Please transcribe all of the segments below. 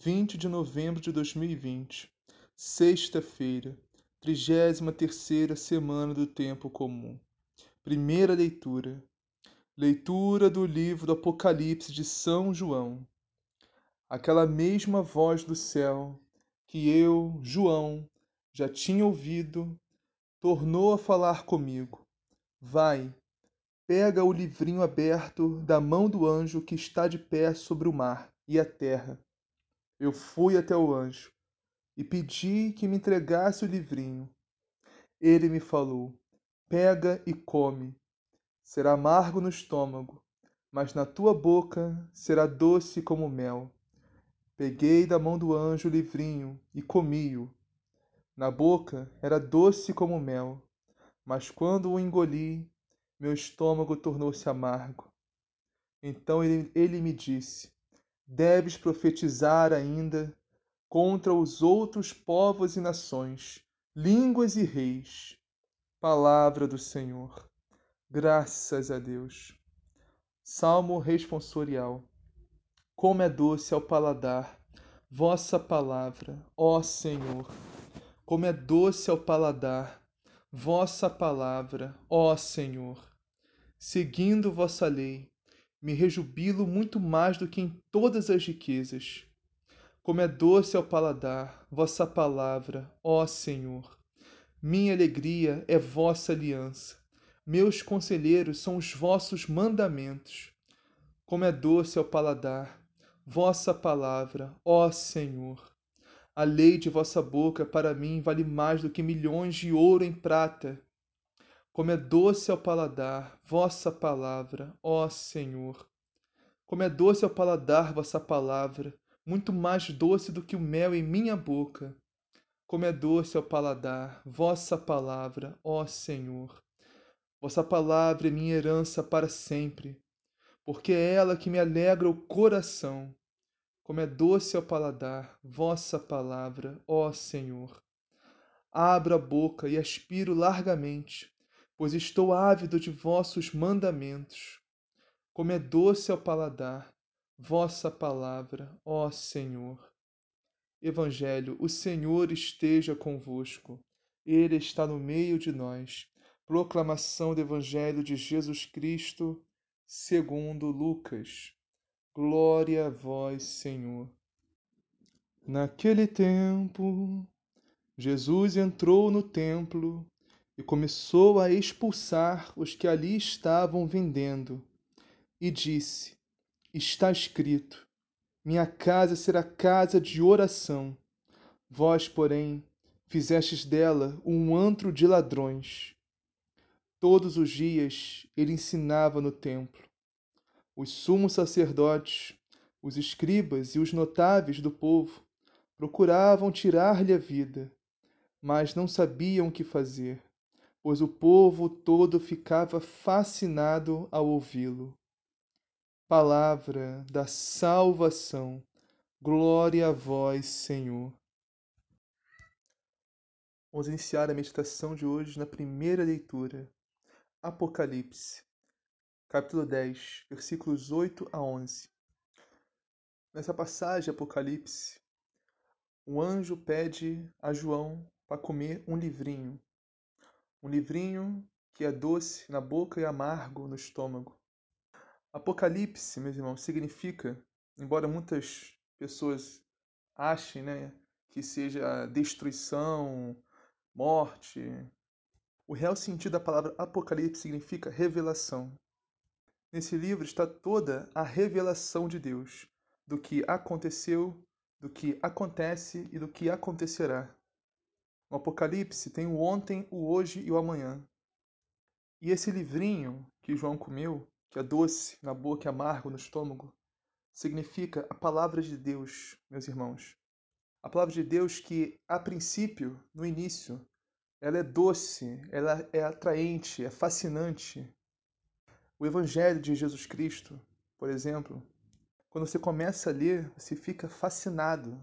20 de novembro de 2020, sexta-feira, 33ª semana do tempo comum. Primeira leitura. Leitura do livro do Apocalipse de São João. Aquela mesma voz do céu que eu, João, já tinha ouvido, tornou a falar comigo. Vai, pega o livrinho aberto da mão do anjo que está de pé sobre o mar e a terra eu fui até o anjo e pedi que me entregasse o livrinho. Ele me falou: Pega e come. Será amargo no estômago, mas na tua boca será doce como mel. Peguei da mão do anjo o livrinho e comi-o. Na boca era doce como mel, mas quando o engoli, meu estômago tornou-se amargo. Então ele, ele me disse: deves profetizar ainda contra os outros povos e nações, línguas e reis. Palavra do Senhor. Graças a Deus. Salmo responsorial. Como é doce ao paladar vossa palavra, ó Senhor. Como é doce ao paladar vossa palavra, ó Senhor. Seguindo vossa lei, me rejubilo muito mais do que em todas as riquezas. Como é doce ao paladar vossa palavra, ó Senhor. Minha alegria é vossa aliança. Meus conselheiros são os vossos mandamentos. Como é doce ao paladar vossa palavra, ó Senhor. A lei de vossa boca para mim vale mais do que milhões de ouro em prata como é doce ao paladar vossa palavra, ó Senhor. Como é doce ao paladar vossa palavra, muito mais doce do que o mel em minha boca. Como é doce ao paladar vossa palavra, ó Senhor. Vossa palavra é minha herança para sempre, porque é ela que me alegra o coração. Como é doce ao paladar vossa palavra, ó Senhor. Abro a boca e aspiro largamente pois estou ávido de vossos mandamentos. Como é doce ao paladar vossa palavra, ó Senhor. Evangelho, o Senhor esteja convosco. Ele está no meio de nós. Proclamação do Evangelho de Jesus Cristo, segundo Lucas. Glória a vós, Senhor. Naquele tempo, Jesus entrou no templo e começou a expulsar os que ali estavam vendendo. E disse: Está escrito: Minha casa será casa de oração. Vós, porém, fizestes dela um antro de ladrões. Todos os dias ele ensinava no templo. Os sumos sacerdotes, os escribas e os notáveis do povo procuravam tirar-lhe a vida, mas não sabiam o que fazer pois o povo todo ficava fascinado ao ouvi-lo. Palavra da salvação. Glória a vós, Senhor. Vamos iniciar a meditação de hoje na primeira leitura, Apocalipse, capítulo 10, versículos 8 a 11. Nessa passagem, Apocalipse, o anjo pede a João para comer um livrinho. Um livrinho que é doce na boca e amargo no estômago. Apocalipse, meus irmãos, significa, embora muitas pessoas achem né, que seja destruição, morte, o real sentido da palavra Apocalipse significa revelação. Nesse livro está toda a revelação de Deus do que aconteceu, do que acontece e do que acontecerá. O Apocalipse tem o ontem, o hoje e o amanhã. E esse livrinho que João comeu, que é doce na boca e amargo no estômago, significa a palavra de Deus, meus irmãos. A palavra de Deus que, a princípio, no início, ela é doce, ela é atraente, é fascinante, o Evangelho de Jesus Cristo, por exemplo, quando você começa a ler, você fica fascinado.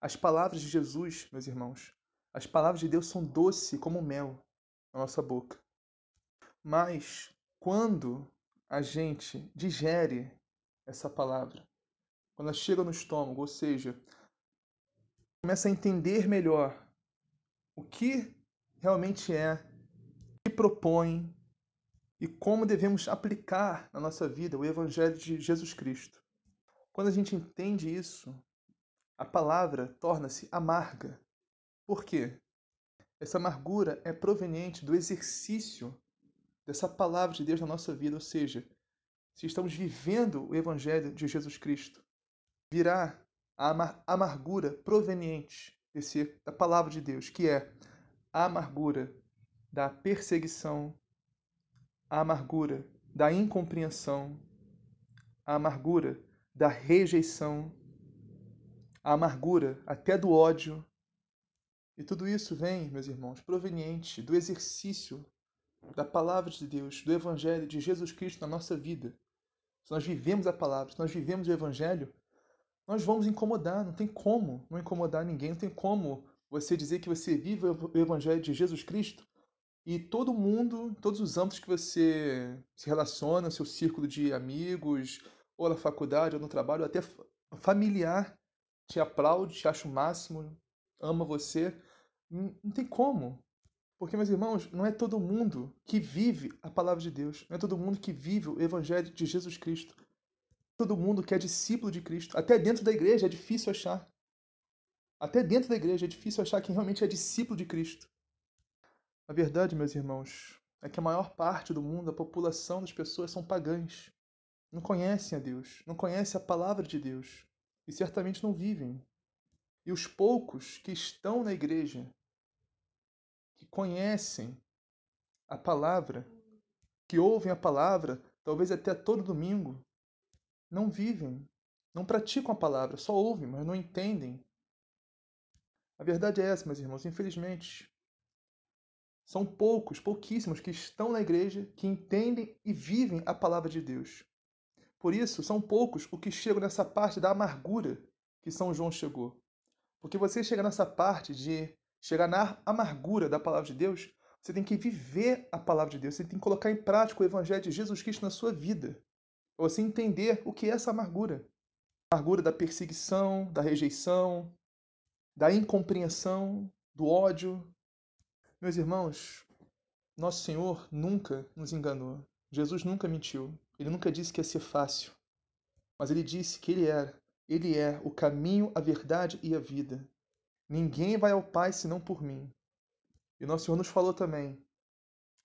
As palavras de Jesus, meus irmãos, as palavras de Deus são doces como mel na nossa boca. Mas quando a gente digere essa palavra, quando ela chega no estômago, ou seja, começa a entender melhor o que realmente é, o que propõe, e como devemos aplicar na nossa vida o Evangelho de Jesus Cristo. Quando a gente entende isso, a palavra torna-se amarga. Por quê? Essa amargura é proveniente do exercício dessa palavra de Deus na nossa vida, ou seja, se estamos vivendo o Evangelho de Jesus Cristo, virá a amargura proveniente desse, da palavra de Deus, que é a amargura da perseguição, a amargura da incompreensão, a amargura da rejeição, a amargura até do ódio. E tudo isso vem, meus irmãos, proveniente do exercício da palavra de Deus, do Evangelho de Jesus Cristo na nossa vida. Se nós vivemos a palavra, se nós vivemos o Evangelho, nós vamos incomodar, não tem como não incomodar ninguém, não tem como você dizer que você vive o Evangelho de Jesus Cristo e todo mundo, todos os âmbitos que você se relaciona, seu círculo de amigos, ou na faculdade, ou no trabalho, até familiar, te aplaude, te acha o máximo, ama você. Não, tem como. Porque, meus irmãos, não é todo mundo que vive a palavra de Deus. Não é todo mundo que vive o evangelho de Jesus Cristo. Todo mundo que é discípulo de Cristo. Até dentro da igreja é difícil achar. Até dentro da igreja é difícil achar quem realmente é discípulo de Cristo. A verdade, meus irmãos, é que a maior parte do mundo, a população das pessoas são pagãs. Não conhecem a Deus, não conhecem a palavra de Deus e certamente não vivem. E os poucos que estão na igreja, que conhecem a palavra, que ouvem a palavra, talvez até todo domingo, não vivem, não praticam a palavra, só ouvem, mas não entendem. A verdade é essa, meus irmãos, infelizmente. São poucos, pouquíssimos que estão na igreja, que entendem e vivem a palavra de Deus. Por isso, são poucos os que chegam nessa parte da amargura que São João chegou. Porque você chega nessa parte de chegar na amargura da palavra de Deus, você tem que viver a palavra de Deus, você tem que colocar em prática o evangelho de Jesus Cristo na sua vida. Você entender o que é essa amargura. A amargura da perseguição, da rejeição, da incompreensão, do ódio, meus irmãos, nosso Senhor nunca nos enganou. Jesus nunca mentiu. Ele nunca disse que ia ser fácil. Mas ele disse que ele era. Ele é o caminho, a verdade e a vida. Ninguém vai ao Pai senão por mim. E nosso Senhor nos falou também: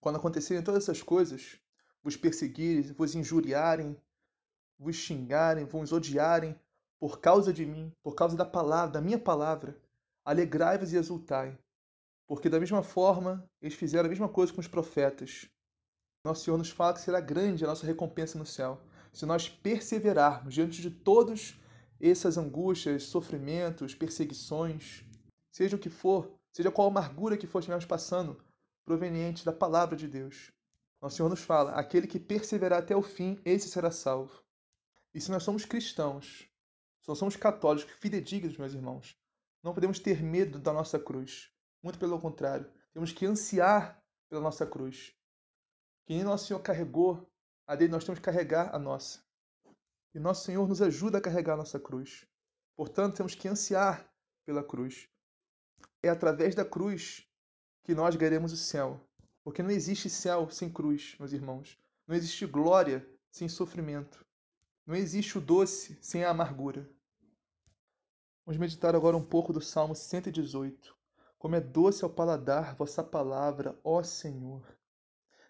quando acontecerem todas essas coisas, vos perseguirem, vos injuriarem, vos xingarem, vos odiarem, por causa de mim, por causa da palavra, da minha palavra, alegrai-vos e exultai, porque da mesma forma, eles fizeram a mesma coisa com os profetas. Nosso Senhor nos fala que será grande a nossa recompensa no céu, se nós perseverarmos diante de todas essas angústias, sofrimentos, perseguições, seja o que for, seja qual amargura que for estivermos passando, proveniente da palavra de Deus. Nosso Senhor nos fala: aquele que perseverar até o fim, esse será salvo. E se nós somos cristãos, se nós somos católicos, fidedignos, meus irmãos, não podemos ter medo da nossa cruz. Muito pelo contrário, temos que ansiar pela nossa cruz. Que nosso Senhor carregou a dele, nós temos que carregar a nossa. E nosso Senhor nos ajuda a carregar a nossa cruz. Portanto, temos que ansiar pela cruz. É através da cruz que nós ganharemos o céu. Porque não existe céu sem cruz, meus irmãos. Não existe glória sem sofrimento. Não existe o doce sem a amargura. Vamos meditar agora um pouco do Salmo 118. Como é doce ao paladar vossa palavra, ó Senhor.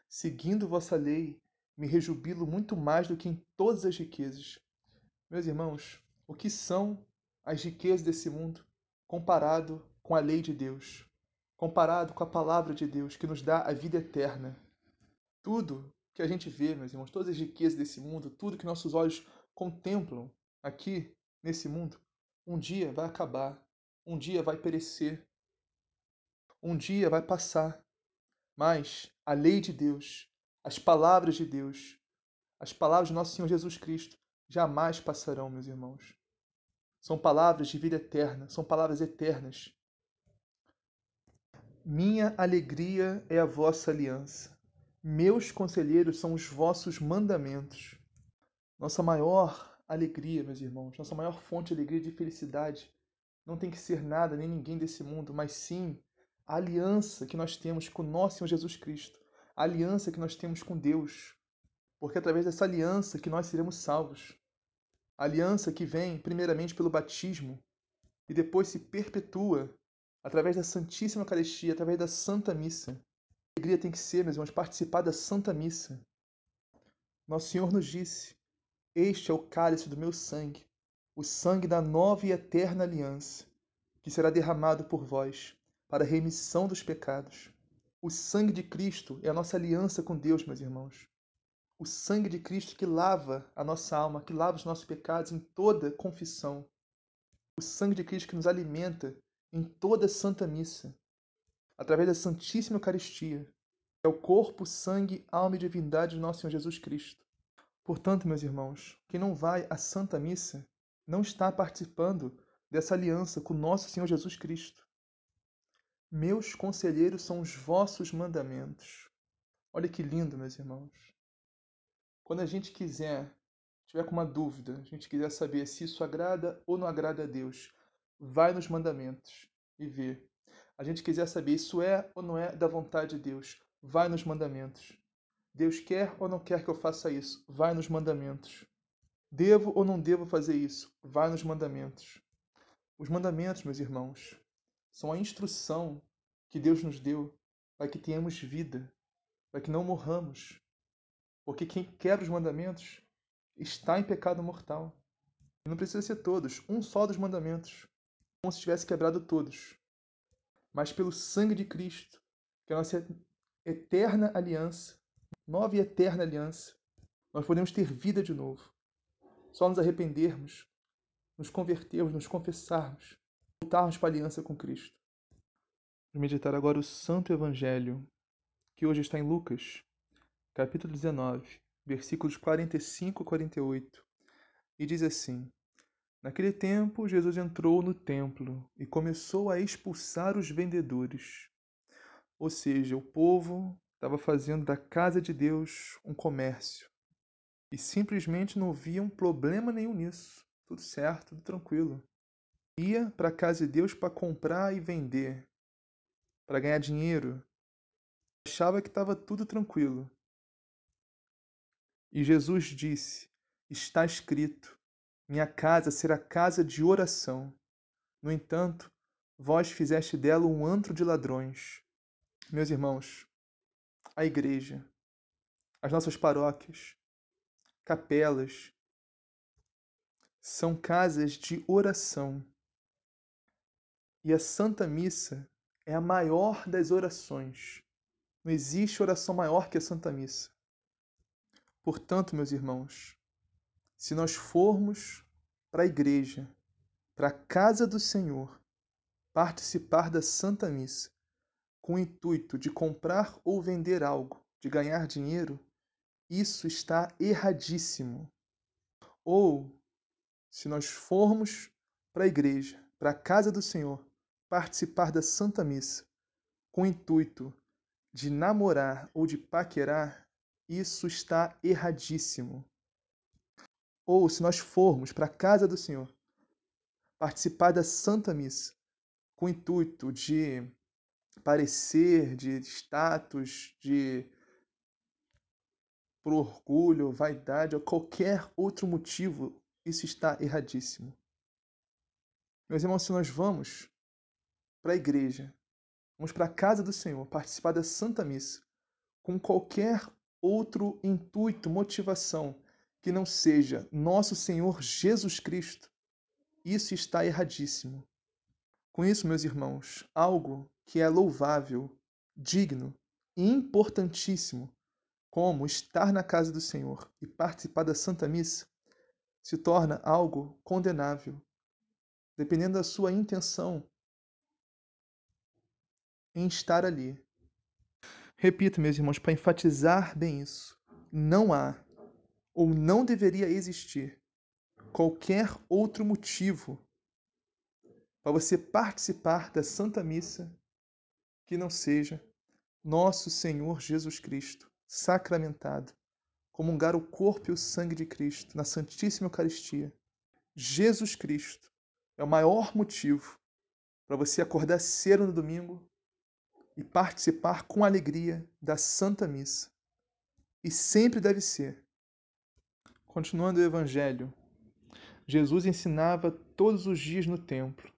Seguindo vossa lei, me rejubilo muito mais do que em todas as riquezas. Meus irmãos, o que são as riquezas desse mundo comparado com a lei de Deus, comparado com a palavra de Deus que nos dá a vida eterna? Tudo que a gente vê, meus irmãos, todas as riquezas desse mundo, tudo que nossos olhos contemplam aqui nesse mundo, um dia vai acabar, um dia vai perecer, um dia vai passar. Mas a lei de Deus, as palavras de Deus, as palavras de nosso Senhor Jesus Cristo jamais passarão, meus irmãos. São palavras de vida eterna, são palavras eternas. Minha alegria é a vossa aliança. Meus conselheiros são os vossos mandamentos. Nossa maior alegria, meus irmãos, nossa maior fonte de alegria e de felicidade não tem que ser nada nem ninguém desse mundo, mas sim a aliança que nós temos com nosso Senhor Jesus Cristo, a aliança que nós temos com Deus. Porque é através dessa aliança que nós seremos salvos. A aliança que vem primeiramente pelo batismo e depois se perpetua através da Santíssima Eucaristia, através da Santa Missa alegria tem que ser, meus irmãos, participar da Santa Missa. Nosso Senhor nos disse: Este é o cálice do meu sangue, o sangue da nova e eterna aliança, que será derramado por vós para a remissão dos pecados. O sangue de Cristo é a nossa aliança com Deus, meus irmãos. O sangue de Cristo que lava a nossa alma, que lava os nossos pecados em toda confissão. O sangue de Cristo que nos alimenta em toda santa missa através da Santíssima Eucaristia. É o corpo, sangue, alma e divindade de nosso Senhor Jesus Cristo. Portanto, meus irmãos, quem não vai à Santa Missa não está participando dessa aliança com nosso Senhor Jesus Cristo. Meus conselheiros são os vossos mandamentos. Olha que lindo, meus irmãos. Quando a gente quiser, tiver com uma dúvida, a gente quiser saber se isso agrada ou não agrada a Deus, vai nos mandamentos e vê a gente quiser saber isso é ou não é da vontade de Deus, vai nos mandamentos. Deus quer ou não quer que eu faça isso, vai nos mandamentos. Devo ou não devo fazer isso, vai nos mandamentos. Os mandamentos, meus irmãos, são a instrução que Deus nos deu para que tenhamos vida, para que não morramos. Porque quem quer os mandamentos está em pecado mortal. E não precisa ser todos, um só dos mandamentos, como se tivesse quebrado todos mas pelo sangue de Cristo, que é a nossa eterna aliança, nova e eterna aliança, nós podemos ter vida de novo. Só nos arrependermos, nos convertermos, nos confessarmos, voltarmos para a aliança com Cristo. Vamos meditar agora o Santo Evangelho, que hoje está em Lucas, capítulo 19, versículos 45 e 48, e diz assim: Naquele tempo, Jesus entrou no templo e começou a expulsar os vendedores. Ou seja, o povo estava fazendo da casa de Deus um comércio. E simplesmente não viam problema nenhum nisso. Tudo certo, tudo tranquilo. Ia para a casa de Deus para comprar e vender, para ganhar dinheiro. Achava que estava tudo tranquilo. E Jesus disse: Está escrito minha casa será casa de oração. No entanto, vós fizeste dela um antro de ladrões. Meus irmãos, a igreja, as nossas paróquias, capelas, são casas de oração. E a Santa Missa é a maior das orações. Não existe oração maior que a Santa Missa. Portanto, meus irmãos, se nós formos para a igreja, para a casa do Senhor, participar da Santa Missa, com o intuito de comprar ou vender algo, de ganhar dinheiro, isso está erradíssimo. Ou, se nós formos para a igreja, para a casa do Senhor, participar da Santa Missa, com o intuito de namorar ou de paquerar, isso está erradíssimo. Ou se nós formos para a casa do Senhor, participar da Santa Missa, com o intuito de parecer, de status, de por orgulho, vaidade ou qualquer outro motivo, isso está erradíssimo. Meus irmãos, se nós vamos para a igreja, vamos para a casa do Senhor, participar da Santa Missa, com qualquer outro intuito, motivação que não seja nosso Senhor Jesus Cristo, isso está erradíssimo. Com isso, meus irmãos, algo que é louvável, digno e importantíssimo como estar na casa do Senhor e participar da Santa Missa, se torna algo condenável, dependendo da sua intenção em estar ali. Repito, meus irmãos, para enfatizar bem isso, não há ou não deveria existir qualquer outro motivo para você participar da Santa Missa que não seja nosso Senhor Jesus Cristo sacramentado, comungar o corpo e o sangue de Cristo na Santíssima Eucaristia. Jesus Cristo é o maior motivo para você acordar cedo no domingo e participar com alegria da Santa Missa. E sempre deve ser. Continuando o Evangelho, Jesus ensinava todos os dias no templo.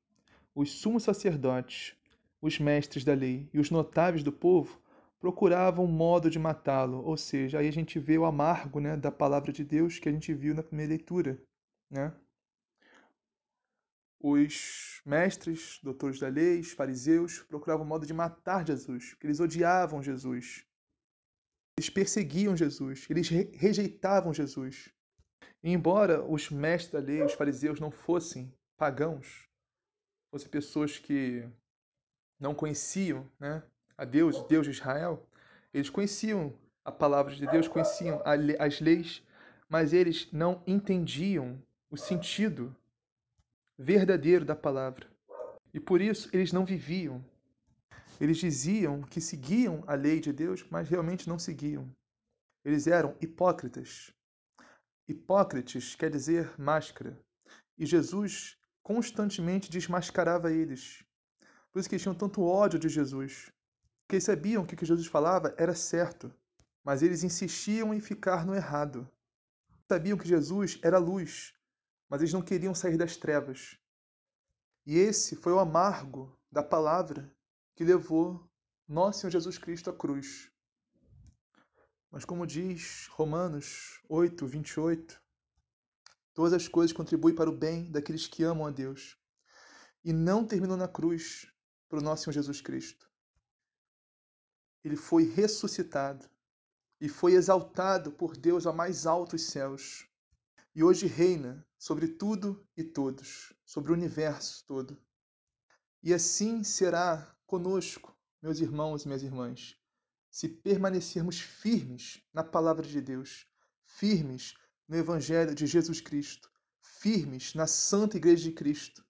Os sumos sacerdotes, os mestres da lei e os notáveis do povo procuravam um modo de matá-lo, ou seja, aí a gente vê o amargo né, da palavra de Deus que a gente viu na primeira leitura. Né? Os mestres, doutores da lei, os fariseus, procuravam um modo de matar Jesus, porque eles odiavam Jesus. Eles perseguiam Jesus, eles rejeitavam Jesus. E embora os mestres da lei, os fariseus, não fossem pagãos, fossem pessoas que não conheciam né, a Deus, Deus de Israel, eles conheciam a palavra de Deus, conheciam as leis, mas eles não entendiam o sentido verdadeiro da palavra. E por isso eles não viviam. Eles diziam que seguiam a lei de Deus, mas realmente não seguiam. Eles eram hipócritas. Hipócritas quer dizer máscara. E Jesus constantemente desmascarava eles. Por isso que eles tinham tanto ódio de Jesus porque sabiam que o que Jesus falava era certo, mas eles insistiam em ficar no errado. Sabiam que Jesus era luz, mas eles não queriam sair das trevas. E esse foi o amargo da palavra que levou nosso Senhor Jesus Cristo à cruz. Mas como diz Romanos 8, 28, todas as coisas contribuem para o bem daqueles que amam a Deus. E não terminou na cruz para o nosso Senhor Jesus Cristo ele foi ressuscitado e foi exaltado por Deus a mais altos céus. E hoje reina sobre tudo e todos, sobre o universo todo. E assim será conosco, meus irmãos e minhas irmãs, se permanecermos firmes na palavra de Deus, firmes no Evangelho de Jesus Cristo, firmes na Santa Igreja de Cristo,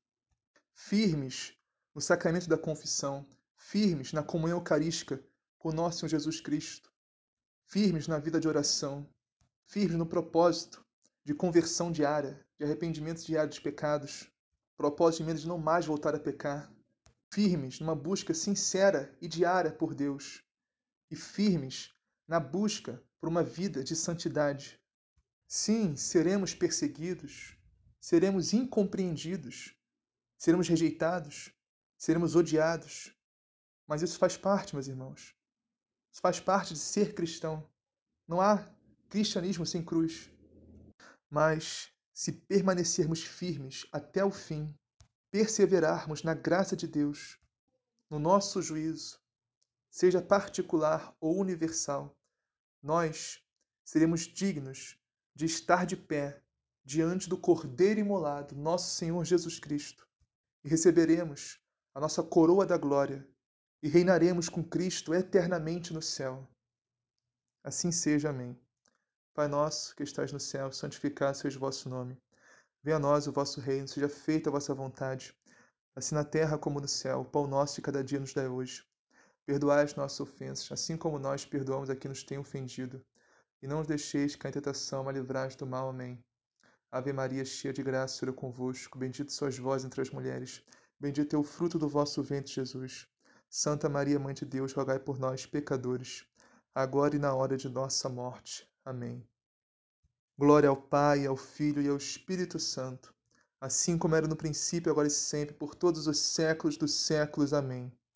firmes no sacramento da confissão, firmes na comunhão eucarística com nosso Senhor Jesus Cristo, firmes na vida de oração, firmes no propósito de conversão diária, de arrependimento diário dos pecados, propósito de não mais voltar a pecar, firmes numa busca sincera e diária por Deus, e firmes na busca por uma vida de santidade. Sim, seremos perseguidos, seremos incompreendidos, seremos rejeitados, seremos odiados, mas isso faz parte, meus irmãos. Isso faz parte de ser cristão. Não há cristianismo sem cruz. Mas se permanecermos firmes até o fim, perseverarmos na graça de Deus, no nosso juízo, seja particular ou universal, nós seremos dignos de estar de pé diante do Cordeiro imolado, nosso Senhor Jesus Cristo, e receberemos a nossa coroa da glória e reinaremos com Cristo eternamente no céu. Assim seja. Amém. Pai nosso, que estás no céu, santificado seja o vosso nome. Venha a nós o vosso reino, seja feita a vossa vontade, assim na terra como no céu. O pão nosso de cada dia nos dai hoje. Perdoai as nossas ofensas, assim como nós perdoamos a quem nos tem ofendido. E não os deixeis cair em tentação, mas livrai do mal. Amém. Ave Maria, cheia de graça, o Senhor é convosco. Bendito sois vós entre as mulheres. Bendito é o fruto do vosso ventre, Jesus. Santa Maria, Mãe de Deus, rogai por nós, pecadores, agora e na hora de nossa morte. Amém. Glória ao Pai, ao Filho e ao Espírito Santo, assim como era no princípio, agora e sempre, por todos os séculos dos séculos. Amém.